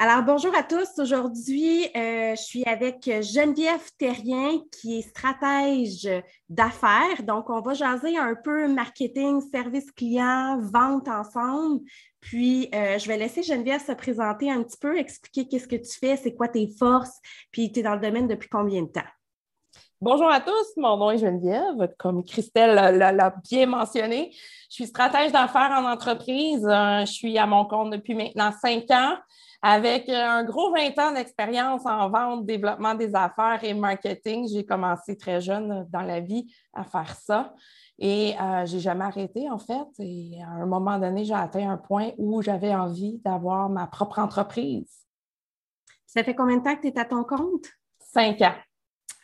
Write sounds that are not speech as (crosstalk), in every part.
Alors, bonjour à tous. Aujourd'hui, euh, je suis avec Geneviève Terrien, qui est stratège d'affaires. Donc, on va jaser un peu marketing, service client, vente ensemble. Puis, euh, je vais laisser Geneviève se présenter un petit peu, expliquer qu'est-ce que tu fais, c'est quoi tes forces, puis tu es dans le domaine depuis combien de temps? Bonjour à tous, mon nom est Geneviève. Comme Christelle l'a bien mentionné, je suis stratège d'affaires en entreprise. Euh, je suis à mon compte depuis maintenant cinq ans avec un gros 20 ans d'expérience en vente, développement des affaires et marketing. J'ai commencé très jeune dans la vie à faire ça. Et euh, j'ai jamais arrêté, en fait. Et à un moment donné, j'ai atteint un point où j'avais envie d'avoir ma propre entreprise. Ça fait combien de temps que tu es à ton compte? Cinq ans.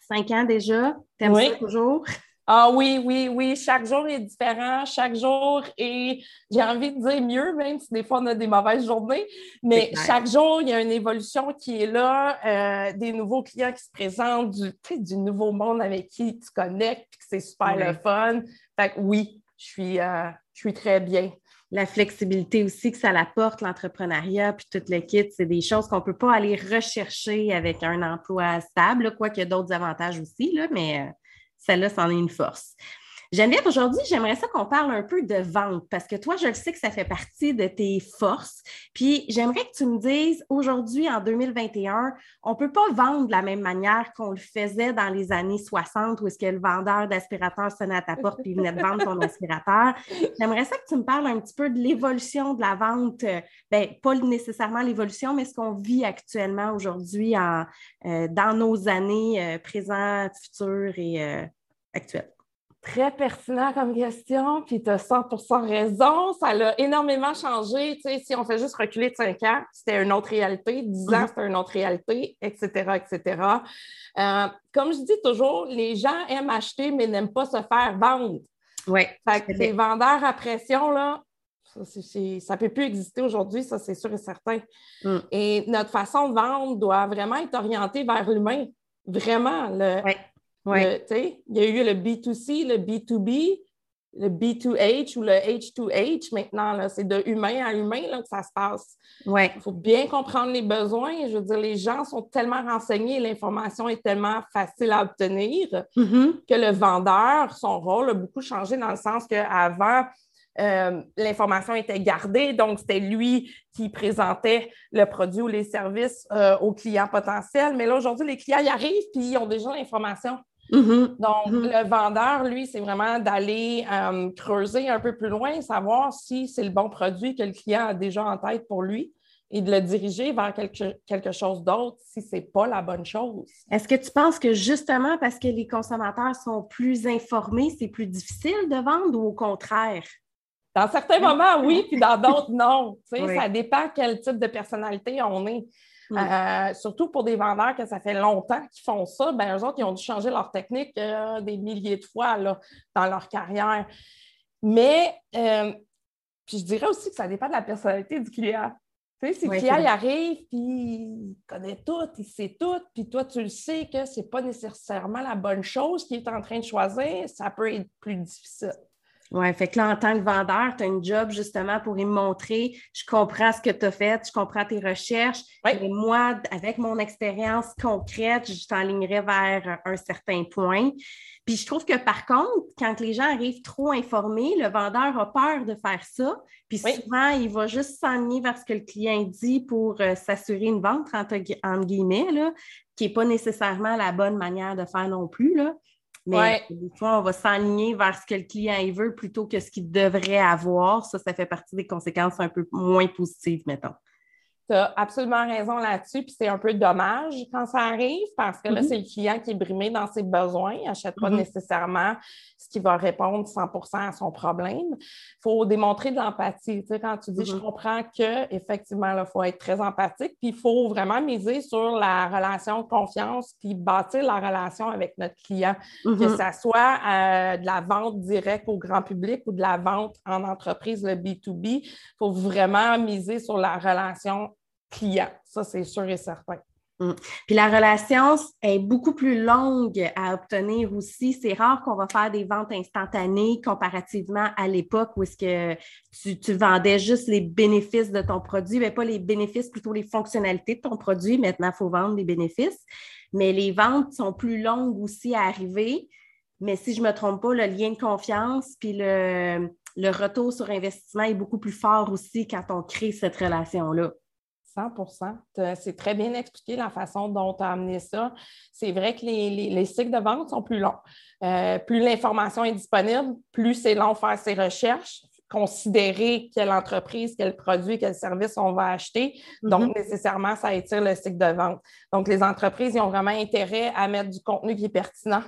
Cinq ans déjà? T'aimes oui. ça toujours? Ah oui, oui, oui. Chaque jour est différent. Chaque jour est, j'ai envie de dire mieux, même si des fois on a des mauvaises journées. Mais chaque jour, il y a une évolution qui est là, euh, des nouveaux clients qui se présentent, du, du nouveau monde avec qui tu connectes, que c'est super le fun. Fait que oui, je suis, euh, je suis très bien la flexibilité aussi que ça apporte, l'entrepreneuriat, puis toute le kit, c'est des choses qu'on ne peut pas aller rechercher avec un emploi stable, quoique y a d'autres avantages aussi, là, mais euh, celle-là, c'en est une force. Geneviève, aujourd'hui, j'aimerais ça qu'on parle un peu de vente parce que toi, je le sais que ça fait partie de tes forces. Puis j'aimerais que tu me dises, aujourd'hui, en 2021, on ne peut pas vendre de la même manière qu'on le faisait dans les années 60 où est-ce que le vendeur d'aspirateur sonnait à ta porte et venait de vendre ton (laughs) aspirateur. J'aimerais ça que tu me parles un petit peu de l'évolution de la vente. Bien, pas nécessairement l'évolution, mais ce qu'on vit actuellement aujourd'hui euh, dans nos années euh, présentes, futures et euh, actuelles. Très pertinent comme question, puis tu as 100% raison. Ça a énormément changé. Tu sais, si on fait juste reculer de 5 ans, c'était une autre réalité. 10 ans, mm-hmm. c'était une autre réalité, etc., etc. Euh, comme je dis toujours, les gens aiment acheter, mais n'aiment pas se faire vendre. Oui. Fait que les vendeurs à pression, là, ça ne peut plus exister aujourd'hui, ça, c'est sûr et certain. Mm. Et notre façon de vendre doit vraiment être orientée vers l'humain. Vraiment. Le, Ouais. Il y a eu le B2C, le B2B, le B2H ou le H2H maintenant. C'est de humain à humain là, que ça se passe. Ouais. Il faut bien comprendre les besoins. Je veux dire, les gens sont tellement renseignés, l'information est tellement facile à obtenir mm-hmm. que le vendeur, son rôle a beaucoup changé dans le sens qu'avant, euh, l'information était gardée, donc c'était lui qui présentait le produit ou les services euh, aux clients potentiels. Mais là, aujourd'hui, les clients y arrivent puis ils ont déjà l'information. Mm-hmm. Donc, mm-hmm. le vendeur, lui, c'est vraiment d'aller euh, creuser un peu plus loin, savoir si c'est le bon produit que le client a déjà en tête pour lui et de le diriger vers quelque, quelque chose d'autre si ce n'est pas la bonne chose. Est-ce que tu penses que justement parce que les consommateurs sont plus informés, c'est plus difficile de vendre ou au contraire? Dans certains moments, oui, puis dans d'autres, non. (laughs) Ça dépend quel type de personnalité on est. Euh, surtout pour des vendeurs que ça fait longtemps qu'ils font ça, ben, eux autres, ils ont dû changer leur technique euh, des milliers de fois là, dans leur carrière. Mais, euh, puis je dirais aussi que ça dépend de la personnalité du client. Tu sais, si le client arrive, puis il connaît tout, il sait tout, puis toi, tu le sais que ce n'est pas nécessairement la bonne chose qu'il est en train de choisir, ça peut être plus difficile. Oui, fait que là, en tant que vendeur, tu as un job justement pour y montrer, je comprends ce que tu as fait, je comprends tes recherches. Et moi, avec mon expérience concrète, je t'enlignerai vers un certain point. Puis je trouve que par contre, quand les gens arrivent trop informés, le vendeur a peur de faire ça. Puis souvent, il va juste s'enligner vers ce que le client dit pour euh, s'assurer une vente, entre, guillemets, là, qui n'est pas nécessairement la bonne manière de faire non plus. Là. Mais des fois, on va s'enligner vers ce que le client veut plutôt que ce qu'il devrait avoir. Ça, ça fait partie des conséquences un peu moins positives, mettons. Tu as absolument raison là-dessus, puis c'est un peu dommage quand ça arrive parce que là, mm-hmm. c'est le client qui est brimé dans ses besoins, il n'achète pas mm-hmm. nécessairement ce qui va répondre 100% à son problème. Il faut démontrer de l'empathie. Tu sais, quand tu dis je mm-hmm. comprends qu'effectivement, il faut être très empathique, puis il faut vraiment miser sur la relation de confiance, puis bâtir la relation avec notre client, que ce soit euh, de la vente directe au grand public ou de la vente en entreprise, le B2B. Il faut vraiment miser sur la relation client. Ça, c'est sûr et certain. Mm. Puis la relation est beaucoup plus longue à obtenir aussi. C'est rare qu'on va faire des ventes instantanées comparativement à l'époque où est-ce que tu, vendais juste les bénéfices de ton produit, mais pas les bénéfices, plutôt les fonctionnalités de ton produit. Maintenant, il faut vendre les bénéfices. Mais les ventes sont plus longues aussi à arriver. Mais si je ne me trompe pas, le lien de confiance puis le, le retour sur investissement est beaucoup plus fort aussi quand on crée cette relation-là. 100 C'est très bien expliqué la façon dont tu as amené ça. C'est vrai que les, cycles de vente sont plus longs. Euh, plus l'information est disponible, plus c'est long faire ses recherches, considérer quelle entreprise, quel produit, quel service on va acheter. Donc, mm-hmm. nécessairement, ça étire le cycle de vente. Donc, les entreprises, ils ont vraiment intérêt à mettre du contenu qui est pertinent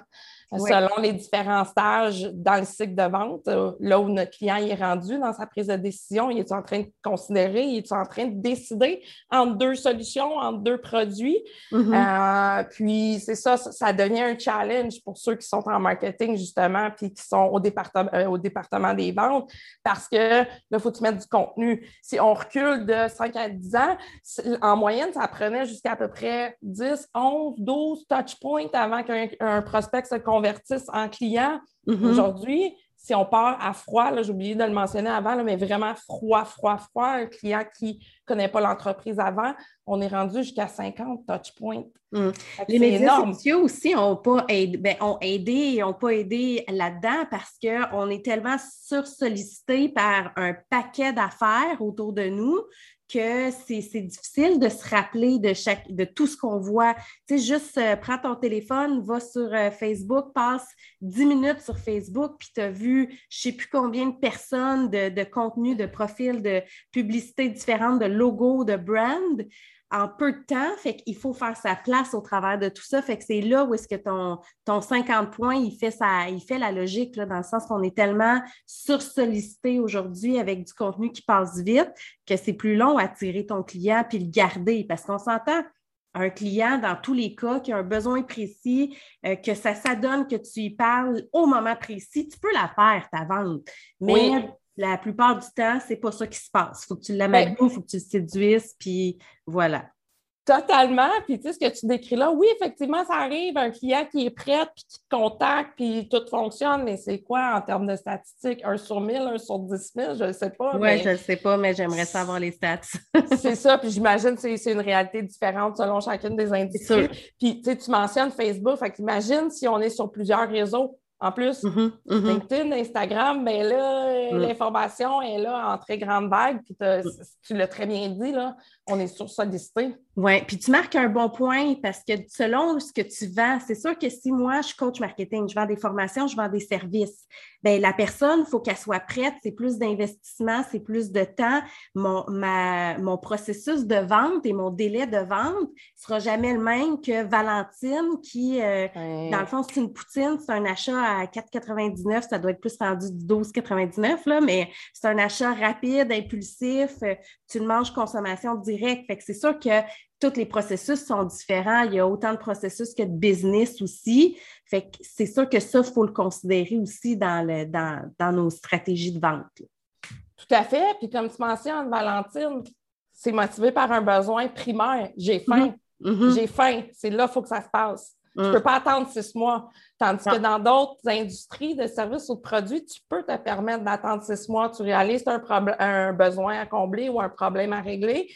selon les différents stages dans le cycle de vente, euh, là où notre client est rendu dans sa prise de décision, il est en train de considérer, il est en train de décider entre deux solutions, entre deux produits? Mm-hmm. Euh, puis c'est ça, ça devient un challenge pour ceux qui sont en marketing, justement, puis qui sont au département, euh, au département des ventes, parce que là, il faut que tu mettes du contenu. Si on recule de 5 à 10 ans, en moyenne, ça prenait jusqu'à à peu près 10, 11, 12 touch points avant qu'un prospect se convertissent en clients. Mm-hmm. Aujourd'hui, si on part à froid, j'ai oublié de le mentionner avant, mais vraiment froid, froid, froid, un client qui ne connaît pas l'entreprise avant, on est rendu jusqu'à 50 touch points. Mm. Les médias sociaux aussi n'ont pas aidé, ben, ont aidé et n'ont pas aidé là-dedans parce qu'on est tellement sursollicité par un paquet d'affaires autour de nous que c'est difficile de se rappeler de, chaque, de tout ce qu'on voit. Tu sais, juste euh, prends ton téléphone, va sur euh, Facebook, passe 10 minutes sur Facebook, puis tu as vu je ne sais plus combien de personnes, de, de contenus, de profils, de publicités différentes, de logos, de brands en peu de temps. Fait faut faire sa place au travers de tout ça. Fait que c'est là où est-ce que ton, ton 50 points, il fait, ça, il fait la logique, dans le sens qu'on est tellement sursollicité aujourd'hui avec du contenu qui passe vite que c'est plus long à tirer ton client puis le garder. Parce qu'on s'entend, un client, dans tous les cas, qui a un besoin précis, euh, que ça s'adonne que tu y parles au moment précis, tu peux la faire, ta vente. Mais la plupart du temps, c'est pas ça qui se passe. Il faut que tu l'amènes, il faut que tu le séduises, puis voilà. Totalement. Puis, tu sais, ce que tu décris là, oui, effectivement, ça arrive, un client qui est prêt, puis qui te contacte, puis tout fonctionne, mais c'est quoi en termes de statistiques? Un sur mille, un sur dix mille, je ne sais pas. Oui, je ne sais pas, mais j'aimerais savoir les stats. (laughs) c'est ça, puis j'imagine que c'est une réalité différente selon chacune des industries. Puis, tu sais, tu mentionnes Facebook, fait qu'imagine si on est sur plusieurs réseaux. En plus, mm-hmm, mm-hmm. LinkedIn, Instagram, ben là, mm. l'information est là en très grande vague. Puis mm. tu l'as très bien dit, là, on est sur sollicité. Oui, puis tu marques un bon point parce que selon ce que tu vends, c'est sûr que si moi, je coach marketing, je vends des formations, je vends des services, bien, la personne, il faut qu'elle soit prête, c'est plus d'investissement, c'est plus de temps. Mon, ma, mon processus de vente et mon délai de vente ne sera jamais le même que Valentine qui, euh, dans le fond, c'est une poutine, c'est un achat à 4,99, ça doit être plus rendu du 12,99, mais c'est un achat rapide, impulsif, euh, tu le manges consommation directe. Fait que c'est sûr que tous les processus sont différents. Il y a autant de processus que de business aussi. Fait que c'est sûr que ça, il faut le considérer aussi dans, le, dans, nos stratégies de vente. Tout à fait. Puis comme tu mentionnes, Valentine, c'est motivé par un besoin primaire. J'ai faim. Mm-hmm. Mm-hmm. J'ai faim. C'est là qu'il faut que ça se passe. Tu ne mm. peux pas attendre six mois. Tandis que dans d'autres industries de services ou de produits, tu peux te permettre d'attendre six mois. Tu réalises un, un besoin à combler ou un problème à régler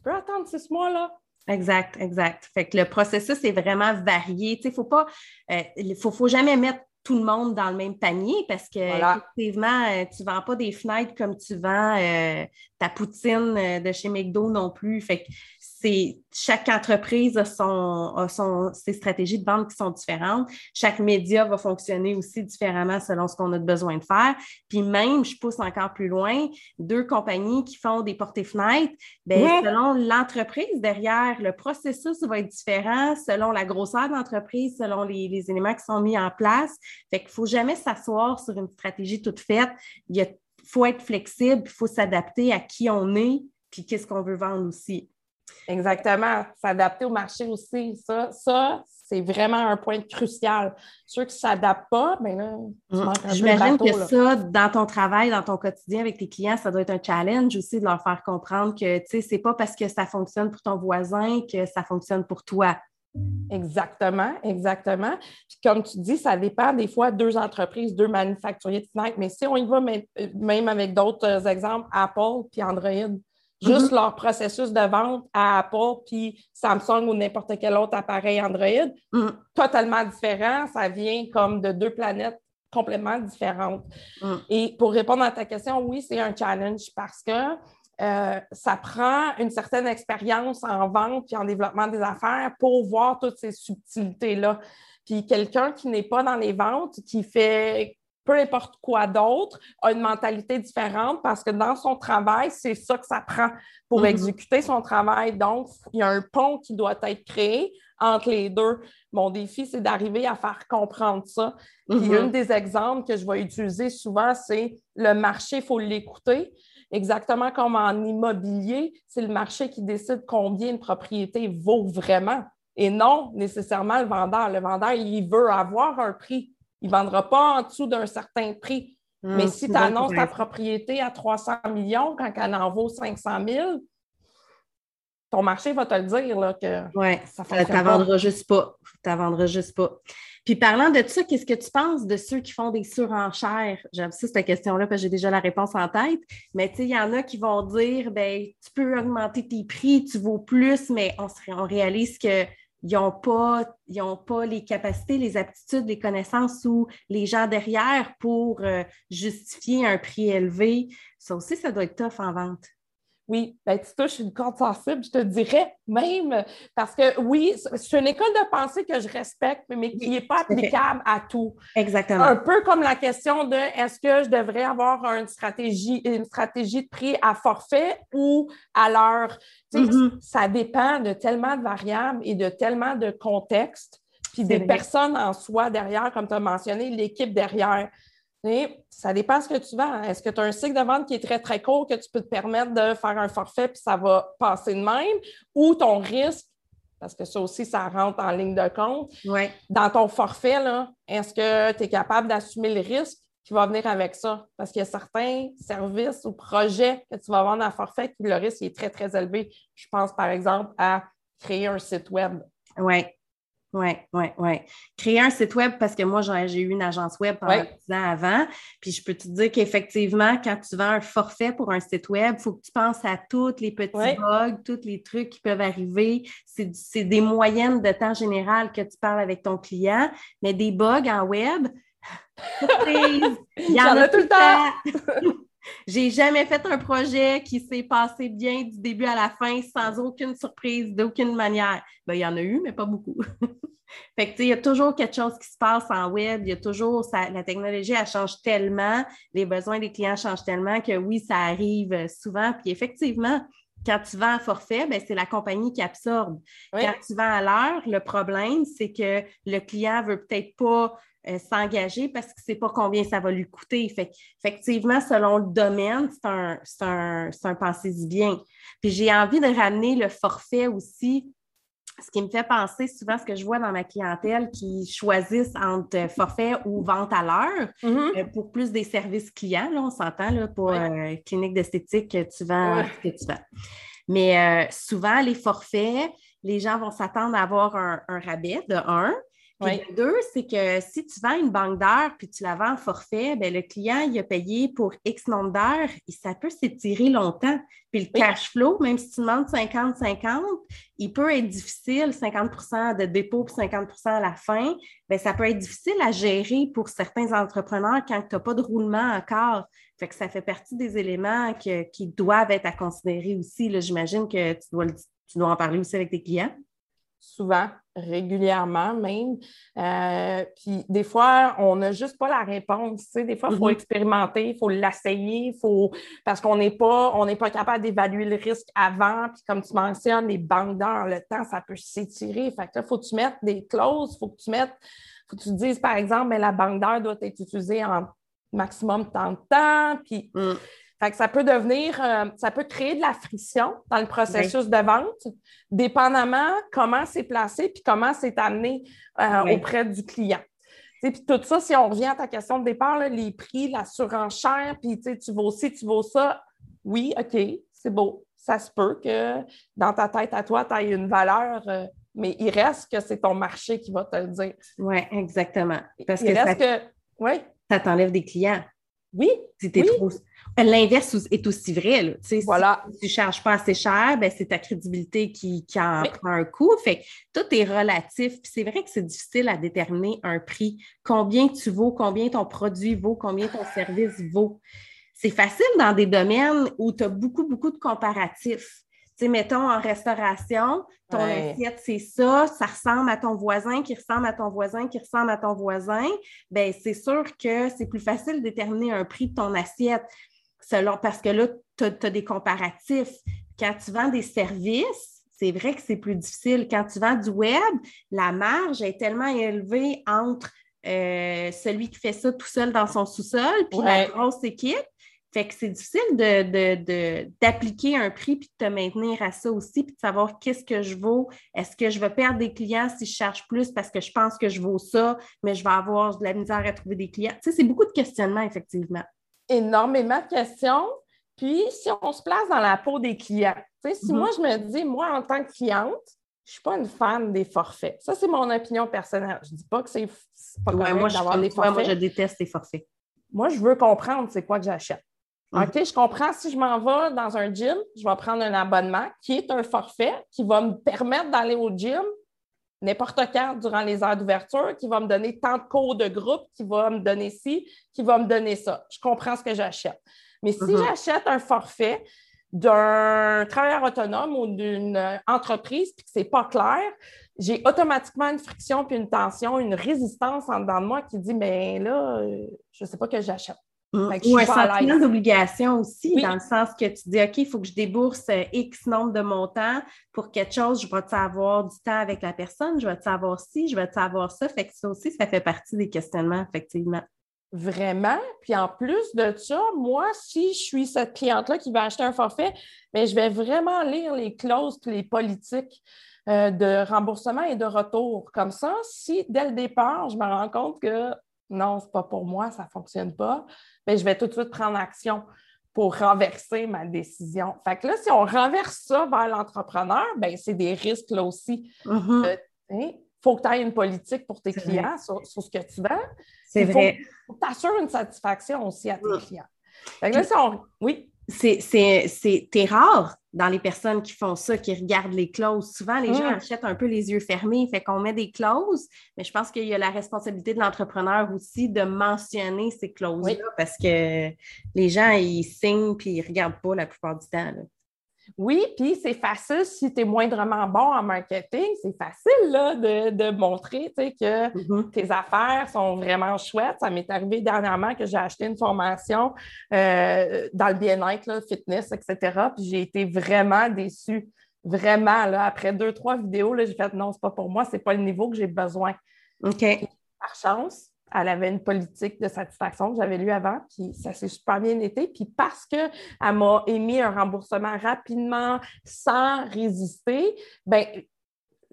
tu peux attendre six mois, là. Exact, exact. Fait que le processus est vraiment varié. Il ne faut pas, euh, faut, faut jamais mettre tout le monde dans le même panier parce que effectivement, euh, tu ne vends pas des fenêtres comme tu vends euh, ta poutine de chez McDo non plus. Fait que chaque entreprise a, son, ses stratégies de vente qui sont différentes. Chaque média va fonctionner aussi différemment selon ce qu'on a besoin de faire. Puis même, je pousse encore plus loin, deux compagnies qui font des portées-fenêtres, bien, selon l'entreprise derrière, le processus va être différent selon la grosseur de l'entreprise, selon les, les, éléments qui sont mis en place. Fait qu'il ne faut jamais s'asseoir sur une stratégie toute faite. Il faut être flexible, il faut s'adapter à qui on est, puis qu'est-ce qu'on veut vendre aussi. Exactement. S'adapter au marché aussi. Ça, ça c'est vraiment un point crucial. Ceux qui ne s'adaptent pas, mais ben là, tu mm. J'imagine que ça, dans ton travail, dans ton quotidien avec tes clients, ça doit être un challenge aussi de leur faire comprendre que, tu sais, c'est pas parce que ça fonctionne pour ton voisin que ça fonctionne pour toi. Exactement, exactement. Puis comme tu dis, ça dépend des fois deux entreprises, deux manufacturiers de mais si on y va même avec d'autres exemples, Apple puis Android, juste mhm. leur processus de vente à Apple puis Samsung ou n'importe quel autre appareil Android, mhm. totalement différent. Ça vient comme de deux planètes complètement différentes. Mhm. Et pour répondre à ta question, oui, c'est un challenge parce que euh, ça prend une certaine expérience en vente et en développement des affaires pour voir toutes ces subtilités-là. Puis quelqu'un qui n'est pas dans les ventes, qui fait peu importe quoi d'autre, a une mentalité différente parce que dans son travail, c'est ça que ça prend pour mm-hmm. exécuter son travail. Donc, il y a un pont qui doit être créé entre les deux. Mon défi, c'est d'arriver à faire comprendre ça. Puis, mm-hmm. un des exemples que je vais utiliser souvent, c'est le marché, il faut l'écouter. Exactement comme en immobilier, c'est le marché qui décide combien une propriété vaut vraiment et non nécessairement le vendeur. Le vendeur, il veut avoir un prix. Il ne vendra pas en dessous d'un certain prix. Hum, Mais si tu annonces ta propriété à 300 millions quand elle en vaut 500 000, ton marché va te le dire là, que ouais, ça ne juste pas. Tu vendras juste pas. Puis parlant de ça, qu'est-ce que tu penses de ceux qui font des surenchères? J'aime ça, cette question-là, parce que j'ai déjà la réponse en tête. Mais tu sais, il y en a qui vont dire, ben, tu peux augmenter tes prix, tu vaux plus, mais on, on réalise qu'ils n'ont pas, pas les capacités, les aptitudes, les connaissances ou les gens derrière pour euh, justifier un prix élevé. Ça aussi, ça doit être tough en vente. Oui, ben, tu touches une corde sensible, je te dirais même, parce que oui, c'est une école de pensée que je respecte, mais qui n'est pas applicable à tout. Exactement. Un peu comme la question de est-ce que je devrais avoir une stratégie, une stratégie de prix à forfait ou à l'heure? Mm-hmm. Ça dépend de tellement de variables et de tellement de contextes, puis des personnes en soi derrière, comme tu as mentionné, l'équipe derrière ça dépend ce que tu vends. Est-ce que tu as un cycle de vente qui est très, très court que tu peux te permettre de faire un forfait puis ça va passer de même? Ou ton risque, parce que ça aussi, ça rentre en ligne de compte. Dans ton forfait, est-ce que tu es capable d'assumer le risque qui va venir avec ça? Parce qu'il y a certains services ou projets que tu vas vendre à forfait qui le risque est très, très élevé. Je pense par exemple à créer un site web. Oui. Oui, oui, oui. Créer un site web parce que moi, j'ai eu une agence web pendant 10 ans avant. Puis je peux te dire qu'effectivement, quand tu vends un forfait pour un site web, il faut que tu penses à tous les petits bugs, tous les trucs qui peuvent arriver. C'est des moyennes de temps général que tu parles avec ton client, mais des bugs en web, (laughs) il y en a tout le temps. (laughs) J'ai jamais fait un projet qui s'est passé bien du début à la fin sans aucune surprise, d'aucune manière. Ben, il y en a eu, mais pas beaucoup. (laughs) fait que, il y a toujours quelque chose qui se passe en web, il y a toujours, la technologie, elle change tellement, les besoins des clients changent tellement que oui, ça arrive souvent. Puis effectivement, quand tu vends à forfait, ben, c'est la compagnie qui absorbe. Quand tu vends à l'heure, le problème, c'est que le client ne veut peut-être pas euh, s'engager parce qu'il ne sait pas combien ça va lui coûter. Fait, effectivement, selon le domaine, c'est un, un, un pensée bien. Puis j'ai envie de ramener le forfait aussi. Ce qui me fait penser souvent ce que je vois dans ma clientèle qui choisissent entre forfait ou vente à l'heure mm-hmm. euh, pour plus des services clients. Là, on s'entend là, pour euh, clinique d'esthétique, tu vends ce que tu vends. Mais souvent, les forfaits, les gens vont s'attendre à avoir un, un rabais de un. Puis deux, c'est que si tu vends une banque d'heures puis tu la vends en forfait, bien, le client, il a payé pour X nombre d'heures et ça peut s'étirer longtemps. Puis le cash flow, même si tu demandes 50-50, il peut être difficile, 50% de dépôt puis 50% à la fin. Bien, ça peut être difficile à gérer pour certains entrepreneurs quand tu n'as pas de roulement encore. Fait que ça fait partie des éléments qui doivent être à considérer aussi. J'imagine que tu dois, tu dois en parler aussi avec tes clients souvent, régulièrement même. Euh, puis des fois, on n'a juste pas la réponse. Des fois, il faut mm-hmm. expérimenter, il faut l'essayer, faut... parce qu'on n'est pas, on pas capable d'évaluer le risque avant. Puis comme tu mentionnes, les banques d'heures, le temps, ça peut s'étirer. Fait que là, il faut que tu mettes des clauses, il faut que tu mettes, faut que tu dises, par exemple, mais la banque d'heures doit être utilisée en maximum tant de temps. Puis, mm. Fait que ça peut devenir, euh, ça peut créer de la friction dans le processus de vente, dépendamment comment c'est placé puis comment c'est amené euh, auprès du client. Puis tout ça, si on revient à ta question de départ, les prix, la surenchère, puis tu vaux ci, tu vaux ça, oui, OK, c'est beau. Ça se peut que dans ta tête à toi, tu aies une valeur, euh, mais il reste que c'est ton marché qui va te le dire. Oui, exactement. Parce il que, reste que oui. ça t'enlève des clients. Oui. Si trop... L'inverse est aussi vrai. Voilà. Si tu ne charges pas assez cher, ben, c'est ta crédibilité qui, en prend un coup. Fait tout est relatif. Puis c'est vrai que c'est difficile à déterminer un prix. Combien tu vaux, combien ton produit vaut, combien ton service vaut. C'est facile dans des domaines où tu as beaucoup, beaucoup de comparatifs mettons en restauration, ton assiette, c'est ça, ça ressemble à ton voisin, qui ressemble à ton voisin, qui ressemble à ton voisin. Bien, c'est sûr que c'est plus facile de déterminer un prix de ton assiette selon, parce que là, tu as, des comparatifs. Quand tu vends des services, c'est vrai que c'est plus difficile. Quand tu vends du web, la marge est tellement élevée entre euh, celui qui fait ça tout seul dans son sous-sol, puis la grosse équipe, fait que c'est difficile d'appliquer un prix puis de te maintenir à ça aussi, puis de savoir qu'est-ce que je vaux. Est-ce que je vais perdre des clients si je charge plus parce que je pense que je vaux ça, mais je vais avoir de la misère à trouver des clients? Tu sais, c'est beaucoup de questionnements, effectivement. Énormément de questions. Puis, si on se place dans la peau des clients, tu sais, si mm-hmm. moi, je me dis, moi, en tant que cliente, je ne suis pas une fan des forfaits. Ça, c'est mon opinion personnelle. Je ne dis pas que c'est pas correct d'avoir des forfaits. moi, je déteste les forfaits. Moi, je veux comprendre c'est quoi que j'achète. Mhm. OK, je comprends. Si je m'en vais dans un gym, je vais prendre un abonnement qui est un forfait qui va me permettre d'aller au gym n'importe quand durant les heures d'ouverture, qui va me donner tant de cours de groupe, qui va me donner ci, qui va me donner ça. Je comprends ce que j'achète. Mais si mhm. j'achète un forfait d'un travailleur autonome ou d'une entreprise puis que ce n'est pas clair, j'ai automatiquement une friction puis une tension, une résistance en dedans de moi qui dit Mais là, euh, je ne sais pas que j'achète. Ou un sentiment d'obligation aussi, dans le sens que tu dis, OK, il faut que je débourse euh, X nombre de montants pour quelque chose, je vais avoir du temps avec la personne, je vais savoir ci, je vais savoir ça? Fait que ça aussi, ça fait partie des questionnements, effectivement. Vraiment? Puis en plus de ça, moi, si je suis cette cliente-là qui va acheter un forfait, mais je vais vraiment lire les clauses et les politiques euh, de remboursement et de retour. Comme ça, si dès le départ, je me rends compte que non, c'est pas pour moi, ça ne fonctionne pas, mais je vais tout de suite prendre action pour renverser ma décision. Fait que là, si on renverse ça vers l'entrepreneur, ben c'est des risques là aussi. Il mm-hmm. hein, faut que tu aies une politique pour tes clients sur, ce que tu vends. C'est vrai. Faut que tu assures une satisfaction aussi à tes mm. clients. Fait que là, si on... Oui? C'est rare dans les personnes qui font ça, qui regardent les clauses. Souvent, les gens mm. achètent un peu les yeux fermés, fait qu'on met des clauses, mais je pense qu'il y a la responsabilité de l'entrepreneur aussi de mentionner ces clauses-là parce que les gens, ils signent puis ils ne regardent pas la plupart du temps. Oui, puis c'est facile si tu es moindrement bon en marketing, c'est facile là, de, montrer que mm-hmm. tes affaires sont vraiment chouettes. Ça m'est arrivé dernièrement que j'ai acheté une formation euh, dans le bien-être, fitness, etc. Puis j'ai été vraiment déçue. Vraiment, là, après deux, trois vidéos, j'ai fait non, c'est pas pour moi, c'est pas le niveau que j'ai besoin. OK. par chance, elle avait une politique de satisfaction que j'avais lue avant, puis ça s'est super bien été. Puis parce qu'elle m'a émis un remboursement rapidement, sans résister, ben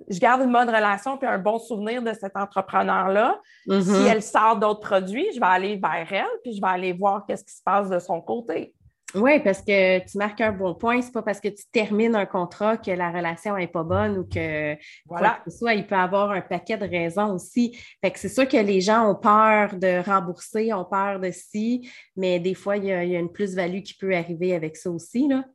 je garde une bonne relation puis un bon souvenir de cet entrepreneur-là. Mm-hmm. Si elle sort d'autres produits, je vais aller vers elle, puis je vais aller voir qu'est-ce qui se passe de son côté. Oui, parce que tu marques un bon point. C'est pas parce que tu termines un contrat que la relation n'est pas bonne ou que voilà. soit il peut avoir un paquet de raisons aussi. Fait que c'est sûr que les gens ont peur de rembourser, ont peur de si, mais des fois, il y a, une plus-value qui peut arriver avec ça aussi. Là.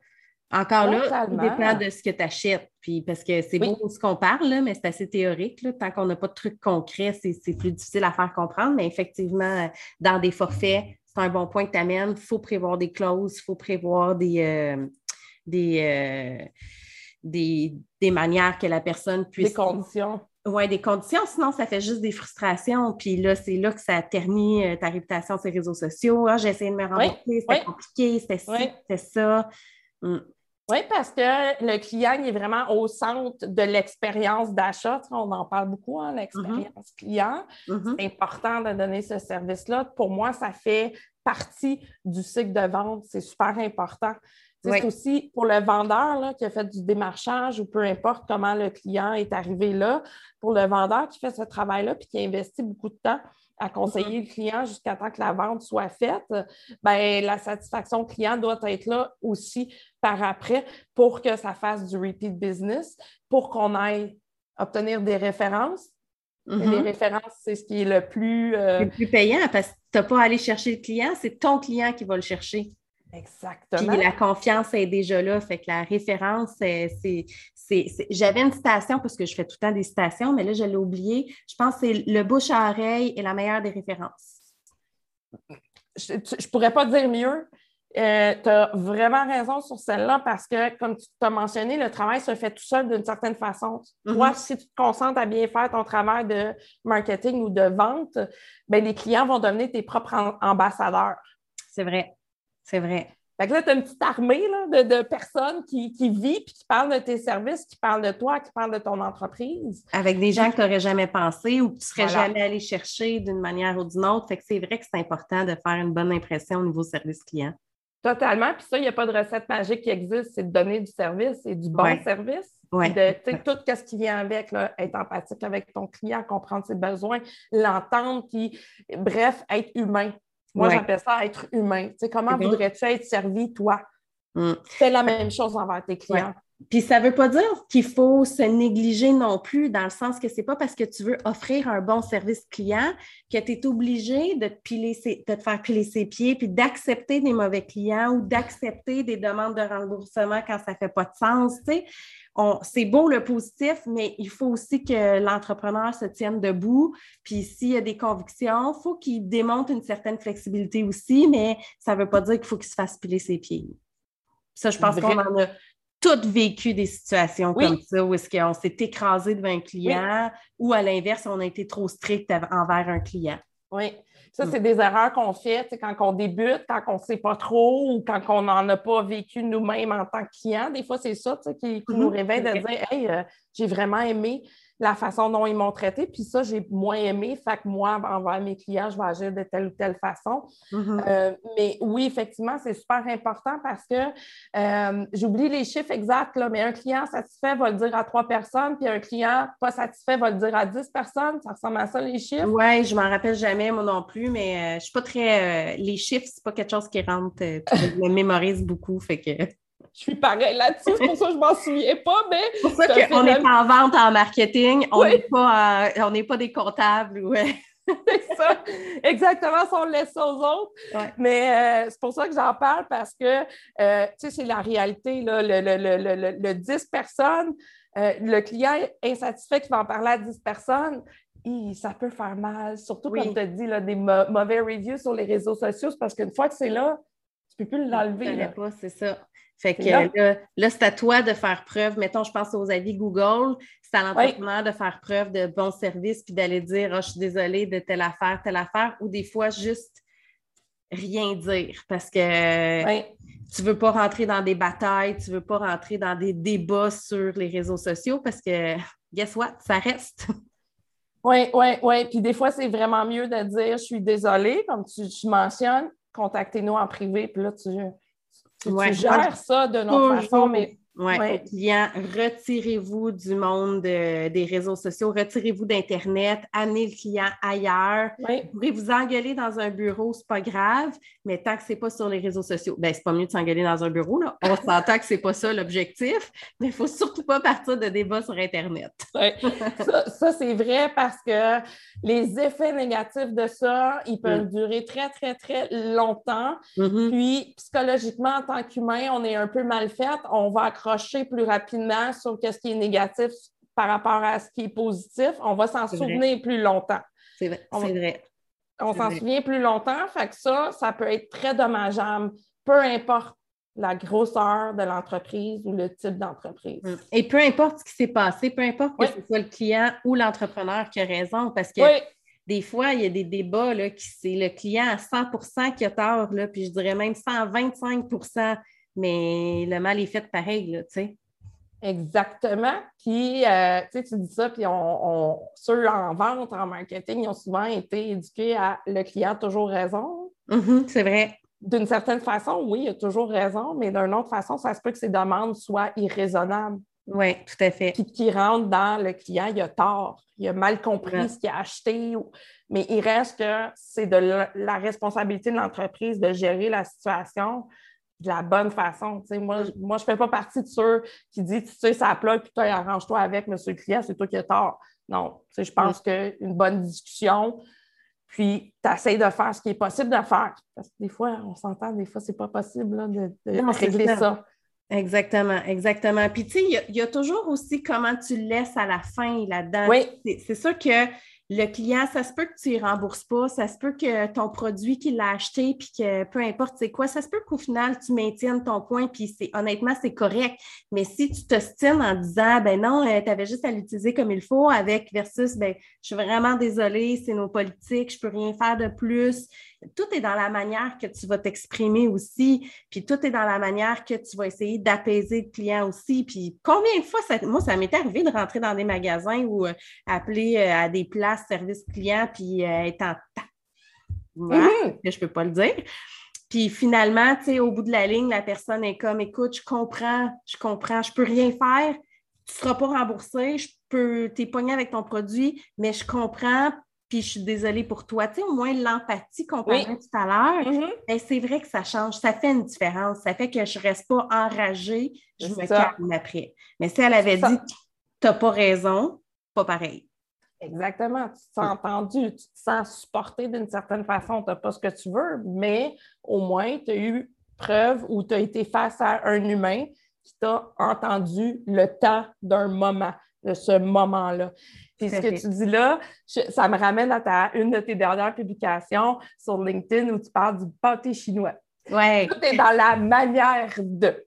Encore là, ça dépend de ce que tu achètes. Puis parce que c'est beau ce qu'on parle, mais c'est assez théorique. Tant qu'on n'a pas de trucs concrets, c'est plus difficile à faire comprendre. Mais effectivement, dans des forfaits, c'est un bon point que tu amènes. Il faut prévoir des clauses, il faut prévoir des, euh, euh, des, des, manières que la personne puisse. Des conditions. Oui, des conditions, sinon ça fait juste des frustrations. Puis là, c'est là que ça ternit euh, ta réputation sur les réseaux sociaux. Ah, j'ai essayé de me rembourser, c'était compliqué, c'était ça, c'était ça. Mm. Oui, parce que le client est vraiment au centre de l'expérience d'achat. On en parle beaucoup, hein, l'expérience mm-hmm. client. Mm-hmm. C'est important de donner ce service-là. Pour moi, ça fait partie du cycle de vente. C'est super important. C'est aussi pour le vendeur là, qui a fait du démarchage ou peu importe comment le client est arrivé là, pour le vendeur qui fait ce travail-là puis qui investit beaucoup de temps à conseiller le client jusqu'à temps que la vente soit faite, ben, la satisfaction client doit être là aussi par après pour que ça fasse du repeat business, pour qu'on aille obtenir des références. Les mm-hmm. références, c'est ce qui est le plus... Euh, le plus payant parce que tu n'as pas à aller chercher le client, c'est ton client qui va le chercher. Exactement. Puis la confiance est déjà là. Fait que la référence, c'est. J'avais une citation parce que je fais tout le temps des citations, mais là, je l'ai oublié. Je pense que c'est le bouche à oreille est la meilleure des références. Je ne pourrais pas dire mieux. Euh, tu as vraiment raison sur celle-là parce que, comme tu t'as mentionné, le travail se fait tout seul d'une certaine façon. Toi, mm-hmm. si tu te concentres à bien faire ton travail de marketing ou de vente, ben, les clients vont devenir tes propres ambassadeurs. C'est vrai. C'est vrai. Fait que là, tu as une petite armée de, personnes qui, qui vit puis qui parlent de tes services, qui parlent de toi, qui parlent de ton entreprise. Avec des gens que tu n'aurais jamais pensé ou que tu ne serais jamais allé chercher d'une manière ou d'une autre. Fait que c'est vrai que c'est important de faire une bonne impression au niveau service client. Totalement. Puis ça, il n'y a pas de recette magique qui existe. C'est de donner du service et du bon service. Ouais. De, tout ce qui vient avec, là, être empathique avec ton client, comprendre ses besoins, l'entendre, puis bref, être humain. Moi, j'appelle ça être humain. Tu sais, comment voudrais-tu être servi, toi? Mm. Fais la même chose envers tes clients. Puis ça ne veut pas dire qu'il faut se négliger non plus, dans le sens que ce n'est pas parce que tu veux offrir un bon service client que tu es obligé de te, piler de te faire piler ses pieds, puis d'accepter des mauvais clients ou d'accepter des demandes de remboursement quand ça ne fait pas de sens. C'est beau le positif, mais il faut aussi que l'entrepreneur se tienne debout. Puis s'il y a des convictions, il faut qu'il démontre une certaine flexibilité aussi, mais ça ne veut pas dire qu'il faut qu'il se fasse piler ses pieds. Ça, je pense qu'on en a toutes vécu des situations comme ça, où est-ce qu'on s'est écrasé devant un client ou à l'inverse, on a été trop strict envers un client. Oui. Ça, c'est des erreurs qu'on fait quand on débute, quand on ne sait pas trop ou quand on n'en a pas vécu nous-mêmes en tant que client. Des fois, c'est ça qui, nous mm-hmm. réveille de dire Hey, euh, j'ai vraiment aimé la façon dont ils m'ont traité, puis ça, j'ai moins aimé. Fait que moi, envers mes clients, je vais agir de telle ou telle façon. Mm-hmm. Euh, mais oui, effectivement, c'est super important parce que euh, j'oublie les chiffres exacts, là, mais un client satisfait va le dire à trois personnes, puis un client pas satisfait va le dire à dix personnes. Ça ressemble à ça, les chiffres? Oui, je m'en rappelle jamais, moi non plus, mais je euh, je suis pas très. les chiffres, c'est pas quelque chose qui rentre. je me mémorise beaucoup, fait que je suis pareil là-dessus, c'est pour ça que je m'en souviens pas, mais... C'est pour ça qu'on est en vente, en marketing, on n'est pas, euh, pas des comptables, ouais. (laughs) c'est ça, exactement, si on laisse ça aux autres. Mais euh, c'est pour ça que j'en parle parce que, euh, tu sais, c'est la réalité, là, le, le, le, 10 personnes, le client insatisfait qui va en parler à 10 personnes, ça peut faire mal, surtout comme tu as dit, là, des mauvais reviews sur les réseaux sociaux, parce qu'une fois que c'est là, tu ne peux plus l'enlever. pas, c'est ça. Fait que là, là c'est à toi de faire preuve. Mettons, je pense aux avis Google. C'est à l'entrepreneur de faire preuve de bon service puis d'aller dire oh, Je suis désolée de telle affaire, telle affaire, ou des fois juste rien dire parce que tu ne veux pas rentrer dans des batailles, tu ne veux pas rentrer dans des débats sur les réseaux sociaux parce que, guess what, ça reste. (laughs) Oui, oui, oui. Puis des fois, c'est vraiment mieux de dire je suis désolée, comme tu, tu mentionnes, contactez-nous en privé, puis là, tu tu, gères ça de notre façon, mais oui, ouais. clients, retirez-vous du monde des réseaux sociaux, retirez-vous d'Internet, amenez le client ailleurs. Vous pourrez vous engueuler dans un bureau, c'est pas grave, mais tant que c'est pas sur les réseaux sociaux, ben c'est pas mieux de s'engueuler dans un bureau, là. On s'entend que c'est pas ça l'objectif, mais il faut surtout pas partir de débats sur Internet. ça, c'est vrai parce que les effets négatifs de ça, ils peuvent mm. durer très, très, très longtemps. Mm-hmm. Puis, psychologiquement, en tant qu'humain, on est un peu mal fait. On va accrocher plus rapidement sur ce qui est négatif par rapport à ce qui est positif, on va s'en souvenir plus longtemps. C'est vrai. On, vrai. on s'en souvient plus longtemps, fait que ça, ça peut être très dommageable, peu importe la grosseur de l'entreprise ou le type d'entreprise. Mm. Et peu importe ce qui s'est passé, peu importe que ce soit le client ou l'entrepreneur qui a raison, parce que des fois, il y a des débats là, qui c'est le client à 100% qui a tort, là, puis je dirais même 125 mais le mal est fait pareil, tu sais. Exactement. Puis, euh, tu dis ça, puis on, ceux en vente, en marketing, ils ont souvent été éduqués à le client a toujours raison. Mm-hmm, c'est vrai. D'une certaine façon, oui, il a toujours raison, mais d'une autre façon, ça se peut que ses demandes soient irraisonnables. Oui, tout à fait. Puis qui rentre dans le client, il a tort, il a mal compris ce qu'il a acheté. Mais il reste que c'est de la responsabilité de l'entreprise de gérer la situation de la bonne façon. moi, mm. moi, je ne fais pas partie de ceux qui disent Tu sais, ça plat, puis arrange-toi avec monsieur le client, c'est toi qui as tort. Non, je pense mm. qu'une bonne discussion, puis tu essaies de faire ce qui est possible de faire. Parce que des fois, on s'entend, des fois, c'est pas possible de, régler ça. Exactement, exactement. Puis, tu sais, il y, a toujours aussi comment tu laisses à la fin là-dedans. Oui. C'est sûr que le client, ça se peut que tu ne rembourses pas, ça se peut que ton produit qu'il a acheté, puis que peu importe c'est quoi, ça se peut qu'au final, tu maintiennes ton point, puis c'est honnêtement, c'est correct. Mais si tu t'ostines en disant ben non, euh, tu avais juste à l'utiliser comme il faut, avec versus ben je suis vraiment désolée, c'est nos politiques, je ne peux rien faire de plus tout est dans la manière que tu vas t'exprimer aussi, puis tout est dans la manière que tu vas essayer d'apaiser le client aussi. Puis combien de fois, moi, ça m'est arrivé de rentrer dans des magasins ou euh, appeler euh, à des places service client, puis euh, être en mm-hmm. je ne peux pas le dire. Puis finalement, tu sais, au bout de la ligne, la personne est comme, écoute, je comprends, je comprends, je ne peux rien faire, tu ne seras pas remboursé, je peux, t'es pogné avec ton produit, mais je comprends, puis je suis désolée pour toi. Tu sais, au moins l'empathie qu'on parlait tout à l'heure, ben, c'est vrai que ça change, ça fait une différence. Ça fait que je ne reste pas enragée, je me calme après. Mais si elle avait dit tu n'as pas raison, pas pareil. Exactement. Tu te sens entendu, tu te sens supporté d'une certaine façon. Tu n'as pas ce que tu veux, mais au moins, tu as eu preuve ou tu as été face à un humain qui t'a entendu le temps d'un moment, de ce moment-là. Puis ce que tu dis là, ça me ramène à ta, une de tes dernières publications sur LinkedIn où tu parles du pâté chinois. Ouais. Tout est dans la manière de.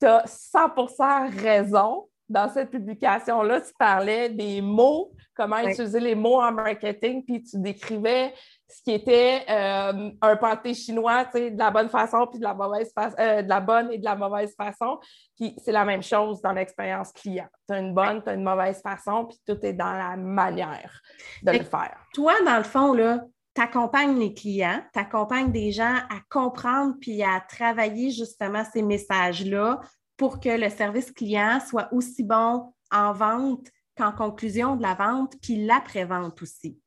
Tu as 100 raison. Dans cette publication-là, tu parlais des mots, comment utiliser les mots en marketing, puis tu décrivais ce qui était euh, un pâté chinois, tu sais, de la bonne façon, puis de la mauvaise façon, euh, de la bonne et de la mauvaise façon. Puis c'est la même chose dans l'expérience client. Tu as une bonne, tu as une mauvaise façon, puis tout est dans la manière de le faire. Toi, dans le fond, là, tu accompagnes les clients, tu accompagnes des gens à comprendre puis à travailler justement ces messages-là pour que le service client soit aussi bon en vente qu'en conclusion de la vente, puis l'après-vente aussi.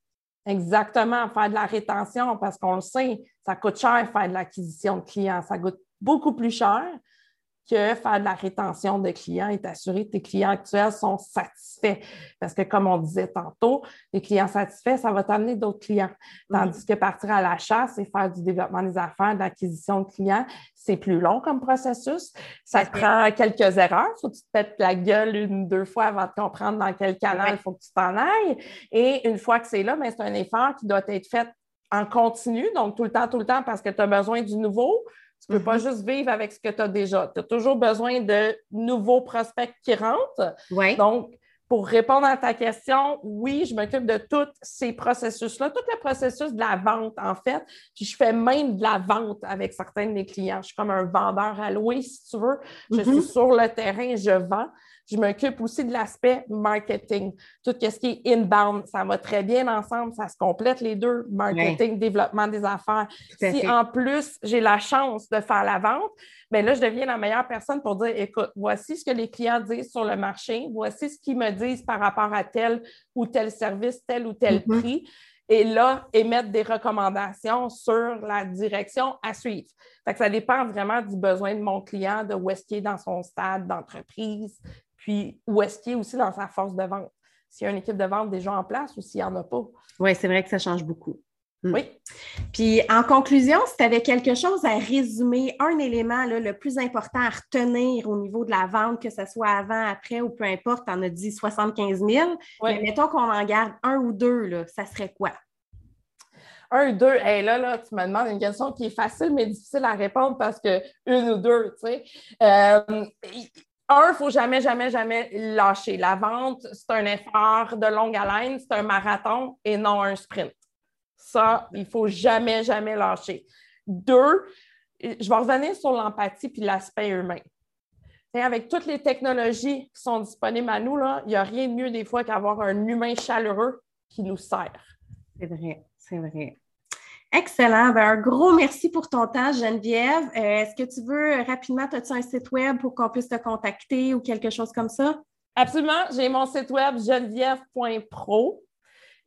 Exactement, faire de la rétention, parce qu'on le sait, ça coûte cher faire de l'acquisition de clients. Ça coûte beaucoup plus cher que faire de la rétention de clients et t'assurer que tes clients actuels sont satisfaits. Parce que, comme on disait tantôt, les clients satisfaits, ça va t'amener d'autres clients. Tandis que partir à la chasse et faire du développement des affaires, de l'acquisition de clients, c'est plus long comme processus. Ça te prend quelques erreurs. Il faut que tu te pètes la gueule une ou deux fois avant de comprendre dans quel canal il faut que tu t'en ailles. Et une fois que c'est là, ben, c'est un effort qui doit être fait en continu, donc tout le temps, tout le temps, parce que tu as besoin du nouveau tu ne peux pas mm-hmm. juste vivre avec ce que tu as déjà. Tu as toujours besoin de nouveaux prospects qui rentrent. Donc, pour répondre à ta question, oui, je m'occupe de tous ces processus-là, tout le processus de la vente, en fait. Puis je fais même de la vente avec certains de mes clients. Je suis comme un vendeur à louer, si tu veux. Je suis mm-hmm. sur le terrain, je vends. Je m'occupe aussi de l'aspect marketing, tout ce qui est inbound. Ça va très bien ensemble, ça se complète les deux, marketing, développement des affaires. Si en plus j'ai la chance de faire la vente, bien là, je deviens la meilleure personne pour dire écoute, voici ce que les clients disent sur le marché, voici ce qu'ils me disent par rapport à tel ou tel service, tel ou tel mm-hmm. prix et là, émettre des recommandations sur la direction à suivre. ça dépend vraiment du besoin de mon client, de où est-ce qu'il est dans son stade d'entreprise, puis où est-ce qu'il est aussi dans sa force de vente. S'il y a une équipe de vente déjà en place ou s'il n'y en a pas. Oui, c'est vrai que ça change beaucoup. Mm. Oui. Puis en conclusion, si tu avais quelque chose à résumer, un élément le plus important à retenir au niveau de la vente, que ce soit avant, après ou peu importe, tu en as dit 75 000, mais mettons qu'on en garde un ou deux, là, ça serait quoi? Un, ou deux, et là, là, tu me demandes une question qui est facile mais difficile à répondre parce que une ou deux, tu sais. Euh, un, il faut jamais, jamais, jamais lâcher. La vente, c'est un effort de longue haleine, c'est un marathon et non un sprint. Ça, il faut jamais, jamais lâcher. Deux, je vais revenir sur l'empathie puis l'aspect humain. avec toutes les technologies qui sont disponibles à nous, il n'y a rien de mieux des fois qu'avoir un humain chaleureux qui nous sert. C'est vrai, c'est vrai. Excellent. Ben, un gros merci pour ton temps, Geneviève. Euh, est-ce que tu veux rapidement, as-tu un site web pour qu'on puisse te contacter ou quelque chose comme ça? Absolument. J'ai mon site web geneviève.pro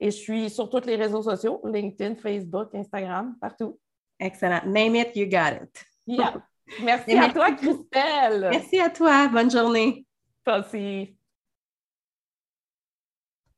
et je suis sur tous les réseaux sociaux, LinkedIn, Facebook, Instagram, partout. Excellent. Name it, you got it. Yeah. Merci à toi, Christelle. Merci à toi. Bonne journée. Toi aussi.